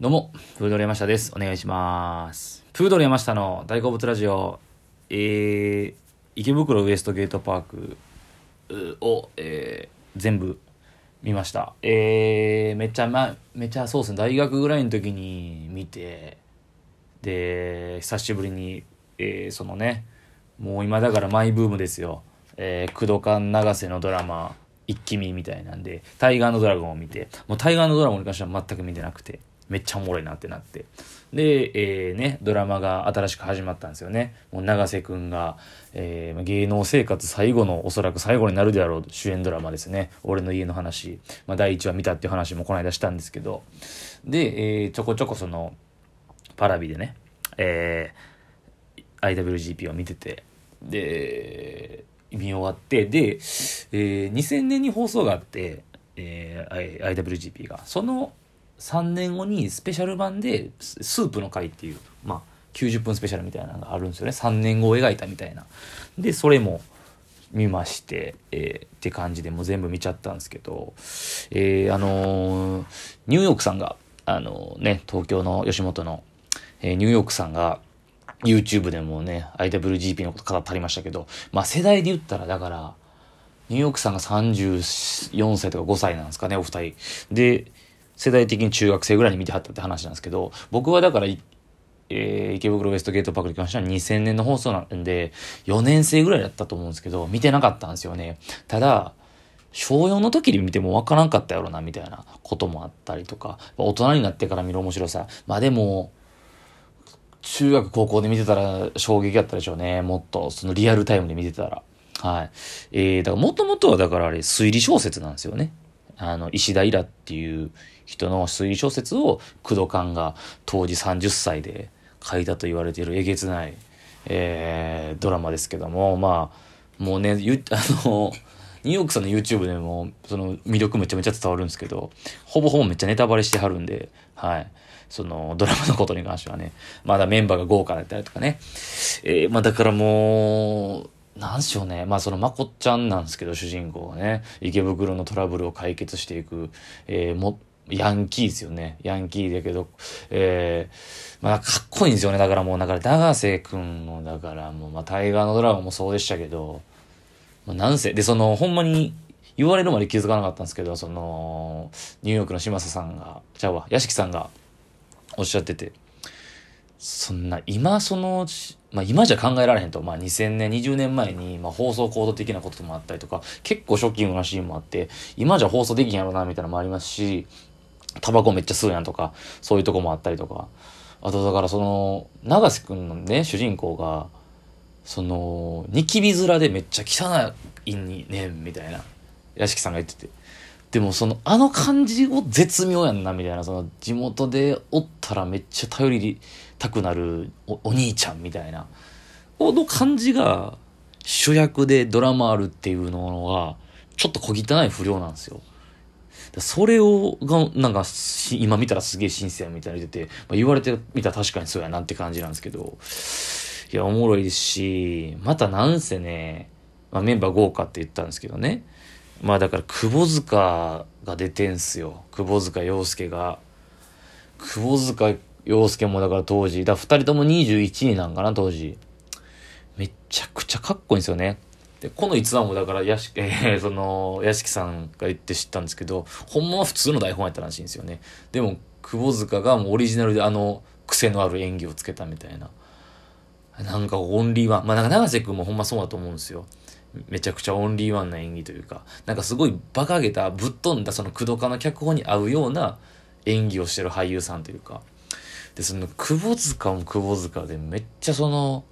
どうも、プードル山下です。お願いします。プードル山下の大好物ラジオ、えー、池袋ウエストゲートパークを、えー、全部見ました。えー、めっちゃ、ま、めっちゃそうですね、大学ぐらいの時に見て、で、久しぶりに、えー、そのね、もう今だからマイブームですよ。えー、工藤館長瀬のドラマ、一気見みたいなんで、タイガーのドラゴンを見て、もうタイガーのドラゴンに関しては全く見てなくて、めっちゃおもろいなってなって。で、えー、ね、ドラマが新しく始まったんですよね。もう長瀬くんが、えー、芸能生活最後の、おそらく最後になるであろう主演ドラマですね。俺の家の話。まあ、第1話見たっていう話もこの間したんですけど。で、えー、ちょこちょこその、パラビでね、えー、IWGP を見てて、で、見終わって、で、えー、2000年に放送があって、えー、IWGP が。その3年後にスペシャル版で、スープの回っていう、まあ、90分スペシャルみたいなのがあるんですよね。3年後を描いたみたいな。で、それも見まして、えーって感じでもう全部見ちゃったんですけど、えーあのーニューヨークさんが、あのね、東京の吉本の、えーニューヨークさんが、YouTube でもね、IWGP のこと語ってありましたけど、まあ世代で言ったら、だから、ニューヨークさんが34歳とか5歳なんですかね、お二人。で、世代的に中学生ぐらいに見てはったって話なんですけど、僕はだから、えー池袋ウエストゲートパークに関しては2000年の放送なんで、4年生ぐらいだったと思うんですけど、見てなかったんですよね。ただ、小4の時に見ても分からんかったやろな、みたいなこともあったりとか、大人になってから見る面白さ。まあでも、中学高校で見てたら衝撃やったでしょうね。もっと、そのリアルタイムで見てたら。はい。えー、だからもともとはだからあれ推理小説なんですよね。あの、石田イラっていう人の推理小説を工藤館が当時30歳で書いたと言われているえげつない、えー、ドラマですけども、まあ、もうね、ゆ あの、ニューヨークさんの YouTube でも、その魅力めちゃめちゃ伝わるんですけど、ほぼほぼめっちゃネタバレしてはるんで、はい。そのドラマのことに関してはね、まだメンバーが豪華だったりとかね。えー、まあだからもう、なんしょうね。まあそのまこっちゃんなんですけど、主人公がね、池袋のトラブルを解決していく、えー、も、ヤンキーですよね。ヤンキーだけど、えー、まあかっこいいんですよね。だからもう、だから長瀬くんの、だからもう、まあタイガーのドラゴンもそうでしたけど、まあ、なんせ、で、その、ほんまに、言われるまで気づかなかったんですけど、その、ニューヨークの嶋佐さんが、じゃあわ、屋敷さんがおっしゃってて、そんな、今その、まあ今じゃ考えられへんと、まあ2000年、20年前に、まあ放送コード的なこともあったりとか、結構ショッキングなシーンもあって、今じゃ放送できんやろな、みたいなのもありますし、タバコめっちゃ吸うやんとか、そういうとこもあったりとか、あとだからその、長瀬くんのね、主人公が、その、ニキビ面でめっちゃ汚いにねん、みたいな、屋敷さんが言ってて。でもその、あの感じを絶妙やんな、みたいな、その、地元でおったらめっちゃ頼りたくなるお兄ちゃんみたいな、この感じが主役でドラマあるっていうのが、ちょっと小汚い不良なんですよ。それを、が、なんか、今見たらすげえ新鮮みたいな言ってて、まあ、言われてみたら確かにそうやなって感じなんですけど、いや、おもろいですし、またなんせね、まあ、メンバー豪華って言ったんですけどね。まあだから、窪塚が出てんすよ。窪塚洋介が。窪塚洋介もだから当時、だ二人とも21になんかな、当時。めちゃくちゃかっこいいんですよね。で、この逸話もだから、やし、えー、その、屋敷さんが言って知ったんですけど、ほんまは普通の台本やったらしいんですよね。でも、窪塚がもうオリジナルであの、癖のある演技をつけたみたいな。なんかオンリーワン。まあなんか長瀬くんもほんまそうだと思うんですよ。めちゃくちゃオンリーワンな演技というか、なんかすごい馬鹿げた、ぶっ飛んだその工藤家の脚本に合うような演技をしてる俳優さんというか。で、その、窪塚も窪塚でめっちゃその、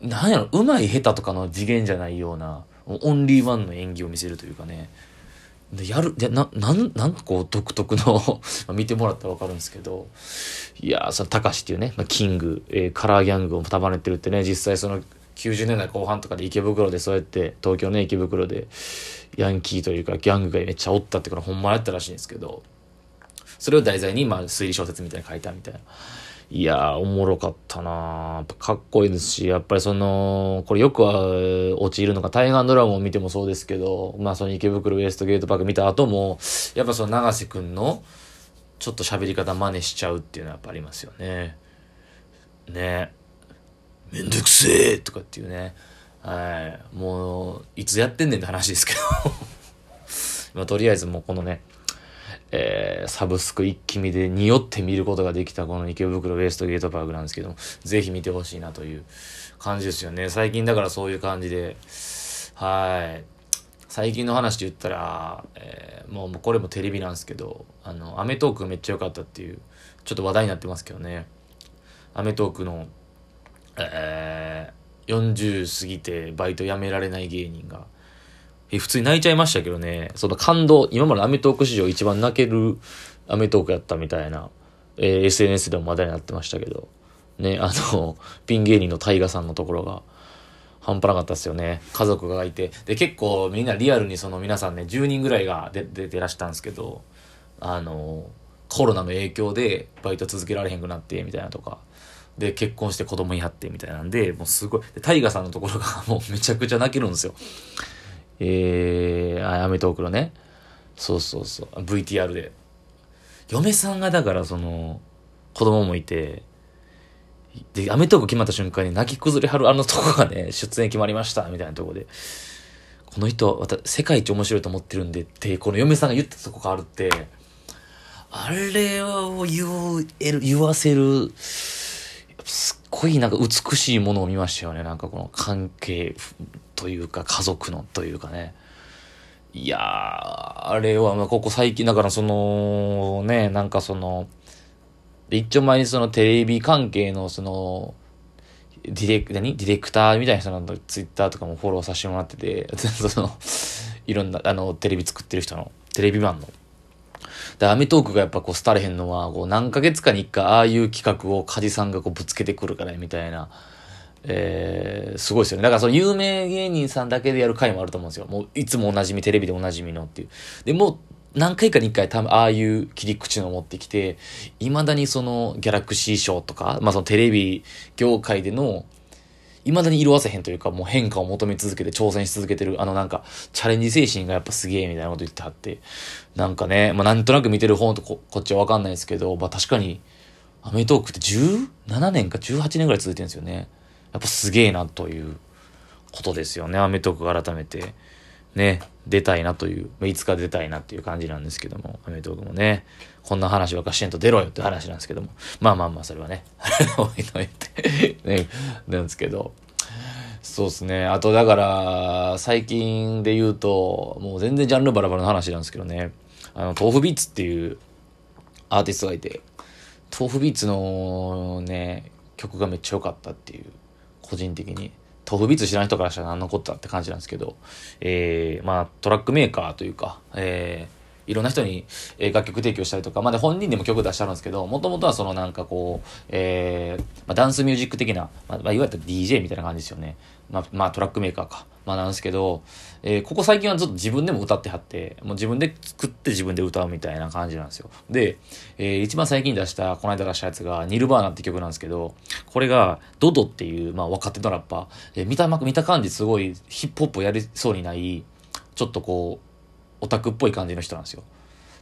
なんやろ、うまい下手とかの次元じゃないような、オンリーワンの演技を見せるというかね。で、やる、で、な、なん、なんかこう独特の 見てもらったらわかるんですけど、いや、その、たかしっていうね、まあ、キング、えーカラーギャングを束ねてるってね、実際その、90年代後半とかで池袋でそうやって、東京の池袋で、ヤンキーというかギャングがめっちゃおったってこれほんまやったらしいんですけど、それを題材に、まあ、推理小説みたいに書いたみたいな。いや、おもろかったなかっこいいですし、やっぱりその、これよくは陥るのが、タイガードラゴンを見てもそうですけど、まあその池袋ウエストゲートパーク見た後も、やっぱその長瀬くんの、ちょっと喋り方真似しちゃうっていうのはやっぱありますよね。ねめんどくせえとかっていうね。はい。もう、いつやってんねんって話ですけど まあ、とりあえずもうこのね、えー、サブスク一気見で匂って見ることができたこの池袋ウエストゲートパークなんですけども、ぜひ見てほしいなという感じですよね。最近だからそういう感じで、はい。最近の話で言ったら、えー、もうこれもテレビなんですけど、あの、アメトークめっちゃ良かったっていう、ちょっと話題になってますけどね。アメトークの、えー、40過ぎてバイト辞められない芸人が、え普通に泣いちゃいましたけどね、その感動、今までアメトーク史上一番泣けるアメトークやったみたいな、えー、SNS でも話題になってましたけど、ね、あの、ピン芸人のタイガさんのところが、半端なかったですよね。家族がいて。で、結構みんなリアルにその皆さんね、10人ぐらいが出てらしたんですけど、あの、コロナの影響でバイト続けられへんくなって、みたいなとか。で、結婚して子供に会って、みたいなんで、もうすごい。で、タイガさんのところがもうめちゃくちゃ泣けるんですよ。えー、アメトークのね。そうそうそう。VTR で。嫁さんがだからその、子供もいて、で、アメトーク決まった瞬間に泣き崩れはるあのとこがね、出演決まりました、みたいなとこで。この人、また世界一面白いと思ってるんでって、この嫁さんが言ったとこがあるって、あれを言える、言わせる、すっごいなんか美しいものを見ましたよね。なんかこの関係というか家族のというかね。いや、あれは、まあ、ここ最近、だからその、ね、なんかその、一丁前にそのテレビ関係のその、ディレク、何？ディレクターみたいな人のツイッターとかもフォローさせてもらってて、その、いろんな、あの、テレビ作ってる人の、テレビマンの。で、アメトークがやっぱこう、廃れへんのは、こう、何ヶ月かに一回、ああいう企画を梶さんがこう、ぶつけてくるから、みたいな。えー、すごいですよね。だからその有名芸人さんだけでやる回もあると思うんですよ。もういつもおなじみ、テレビでおなじみのっていう。で、も何回かに一回多分ああいう切り口の持ってきて、未だにそのギャラクシー賞とか、まあそのテレビ業界での、未だに色あせへんというか、もう変化を求め続けて挑戦し続けてる、あのなんか、チャレンジ精神がやっぱすげえみたいなこと言ってはって、なんかね、まあなんとなく見てる方とここっちはわかんないですけど、まあ確かに、アメトークって17年か18年ぐらい続いてるんですよね。やっぱすげえなということですよね。アメトーク改めて。ね、出たいなという、まあいつか出たいなっていう感じなんですけども、アメトークもね、こんな話ばかしてんと出ろよって話なんですけども、まあまあまあ、それはね、置いといて。ね、なんですけど、そうですね。あと、だから、最近で言うと、もう全然ジャンルバラバラの話なんですけどね、あの、豆腐ビーツっていうアーティストがいて、豆腐ビーツのね、曲がめっちゃ良かったっていう。個人的に。トフビーツ知らない人からしたら何のこったって感じなんですけど、えー、まあ、トラックメーカーというか、えー、いろんな人にえ楽曲提供したりとか、まあ、で本人でも曲出してあるんですけど、もともとはそのなんかこう、えー、まあ、ダンスミュージック的な、まあ、いわゆる DJ みたいな感じですよね。まあ、まあ、トラックメーカーか。まあ、なんですけど、えー、ここ最近はずっと自分でも歌ってはって、もう自分で作って自分で歌うみたいな感じなんですよ。で、えー、一番最近出した、この間出したやつが、ニルバーナって曲なんですけど、これが、ドドっていう、まあ、若手のラッパー、えー、見た、見た感じすごいヒップホップをやりそうにない、ちょっとこう、オタクっぽい感じの人なんですよ。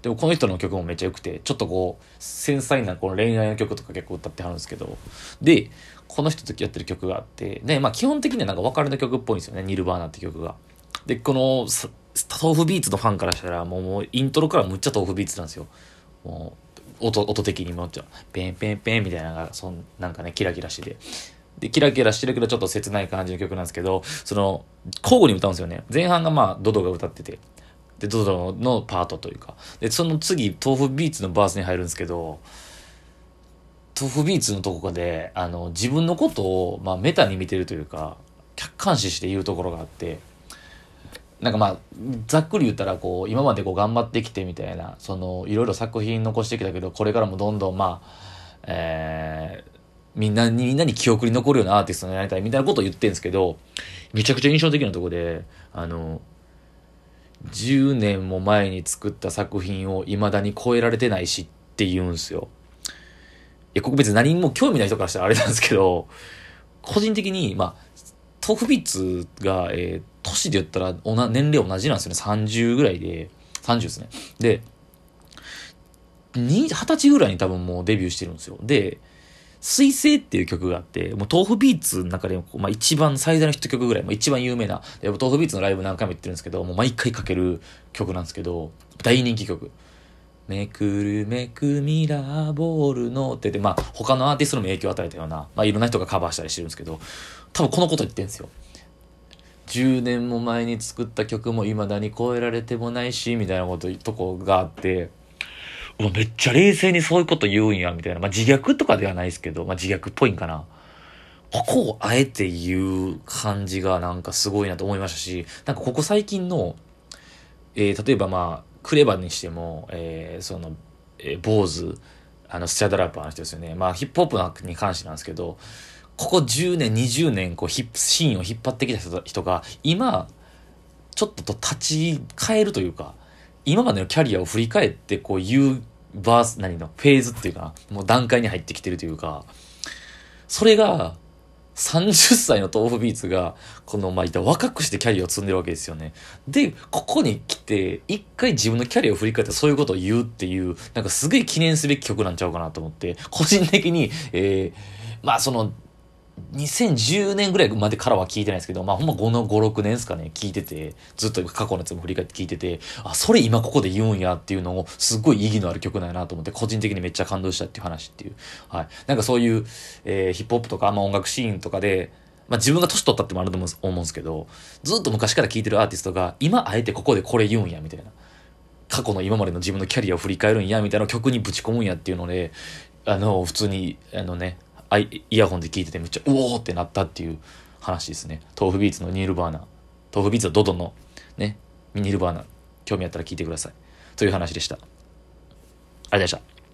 でもこの人の曲もめっちゃ良くて、ちょっとこう、繊細なこの恋愛の曲とか結構歌ってはるんですけど、で、この人とやってる曲があって、で、まあ基本的にはなんか別れの曲っぽいんですよね、ニルバーナって曲が。で、この、豆腐ビーツのファンからしたら、もうもうイントロからむっちゃ豆腐ビーツなんですよ。もう、音、音的にもっちゃ、ペンペンペンみたいなのが、そんなんかね、キラキラしてて。で、キラキラしてるけどちょっと切ない感じの曲なんですけど、その、交互に歌うんですよね。前半がまあ、ドドが歌ってて。で、ドドのパートというか。で、その次、豆腐ビーツのバースに入るんですけど、豆腐ビーツのとこで、あの、自分のことを、まあ、メタに見てるというか、客観視して言うところがあって、なんかまあ、ざっくり言ったら、こう、今までこう頑張ってきてみたいな、その、いろいろ作品残してきたけど、これからもどんどんまあ、えー、みんなに、みんなに記憶に残るようなアーティストになりたいみたいなことを言ってるんですけど、めちゃくちゃ印象的なとこで、あの、10年も前に作った作品を未だに超えられてないしって言うんすよ。いや、ここ別に何も興味ない人からしたらあれなんですけど、個人的に、まあ、豆腐ビッツが、えー、年で言ったらおな、年齢同じなんですよね。30ぐらいで、30ですね。で、二十歳ぐらいに多分もうデビューしてるんですよ。で、水星っていう曲があって、もう豆腐ビーツの中でも、まあ一番最大のヒット曲ぐらい、まあ一番有名な、豆腐ビーツのライブ何回も言ってるんですけど、もう毎回かける曲なんですけど、大人気曲。めくるめくミラーボールのって言って、まあ他のアーティストにも影響を与えたような、まあいろんな人がカバーしたりしてるんですけど、多分このこと言ってるんですよ。10年も前に作った曲も未だに超えられてもないし、みたいなこととこがあって、うわ、めっちゃ冷静にそういうこと言うんや、みたいな。まあ、自虐とかではないですけど、まあ、自虐っぽいんかな。ここをあえて言う感じがなんかすごいなと思いましたし、なんかここ最近の、えー、例えばまあ、クレバにしても、えー、その、えー、坊主、あの、スチャダラッパーの人ですよね。まあ、ヒップホップに関してなんですけど、ここ10年、20年、こう、ヒップ、シーンを引っ張ってきた人が、今、ちょっとと立ち返るというか、今までのキャリアを振り返って、こう、言うバース、何の、フェーズっていうか、もう段階に入ってきてるというか、それが、30歳の豆腐ビーツが、この、まあ、若くしてキャリアを積んでるわけですよね。で、ここに来て、一回自分のキャリアを振り返ってそういうことを言うっていう、なんかすげえ記念すべき曲なんちゃうかなと思って、個人的に、えー、まあその、2010年ぐらいまでからは聞いてないですけど、まあほんま5の5、6年ですかね、聞いてて、ずっと過去のやつも振り返って聞いてて、あ、それ今ここで言うんやっていうのを、すごい意義のある曲なんやなと思って、個人的にめっちゃ感動したっていう話っていう。はい。なんかそういう、えー、ヒップホップとか、まあ音楽シーンとかで、まあ自分が年取ったってもあると思うんですけど、ずっと昔から聴いてるアーティストが、今あえてここでこれ言うんや、みたいな。過去の今までの自分のキャリアを振り返るんや、みたいな曲にぶち込むんやっていうので、あの、普通に、あのね、イヤホンで聞いててめっちゃうおーってなったっていう話ですね。豆腐ビーツのニールバーナー。豆腐ビーツのドドのねニルバーナ興味あったら聞いてください。という話でした。ありがとうございました。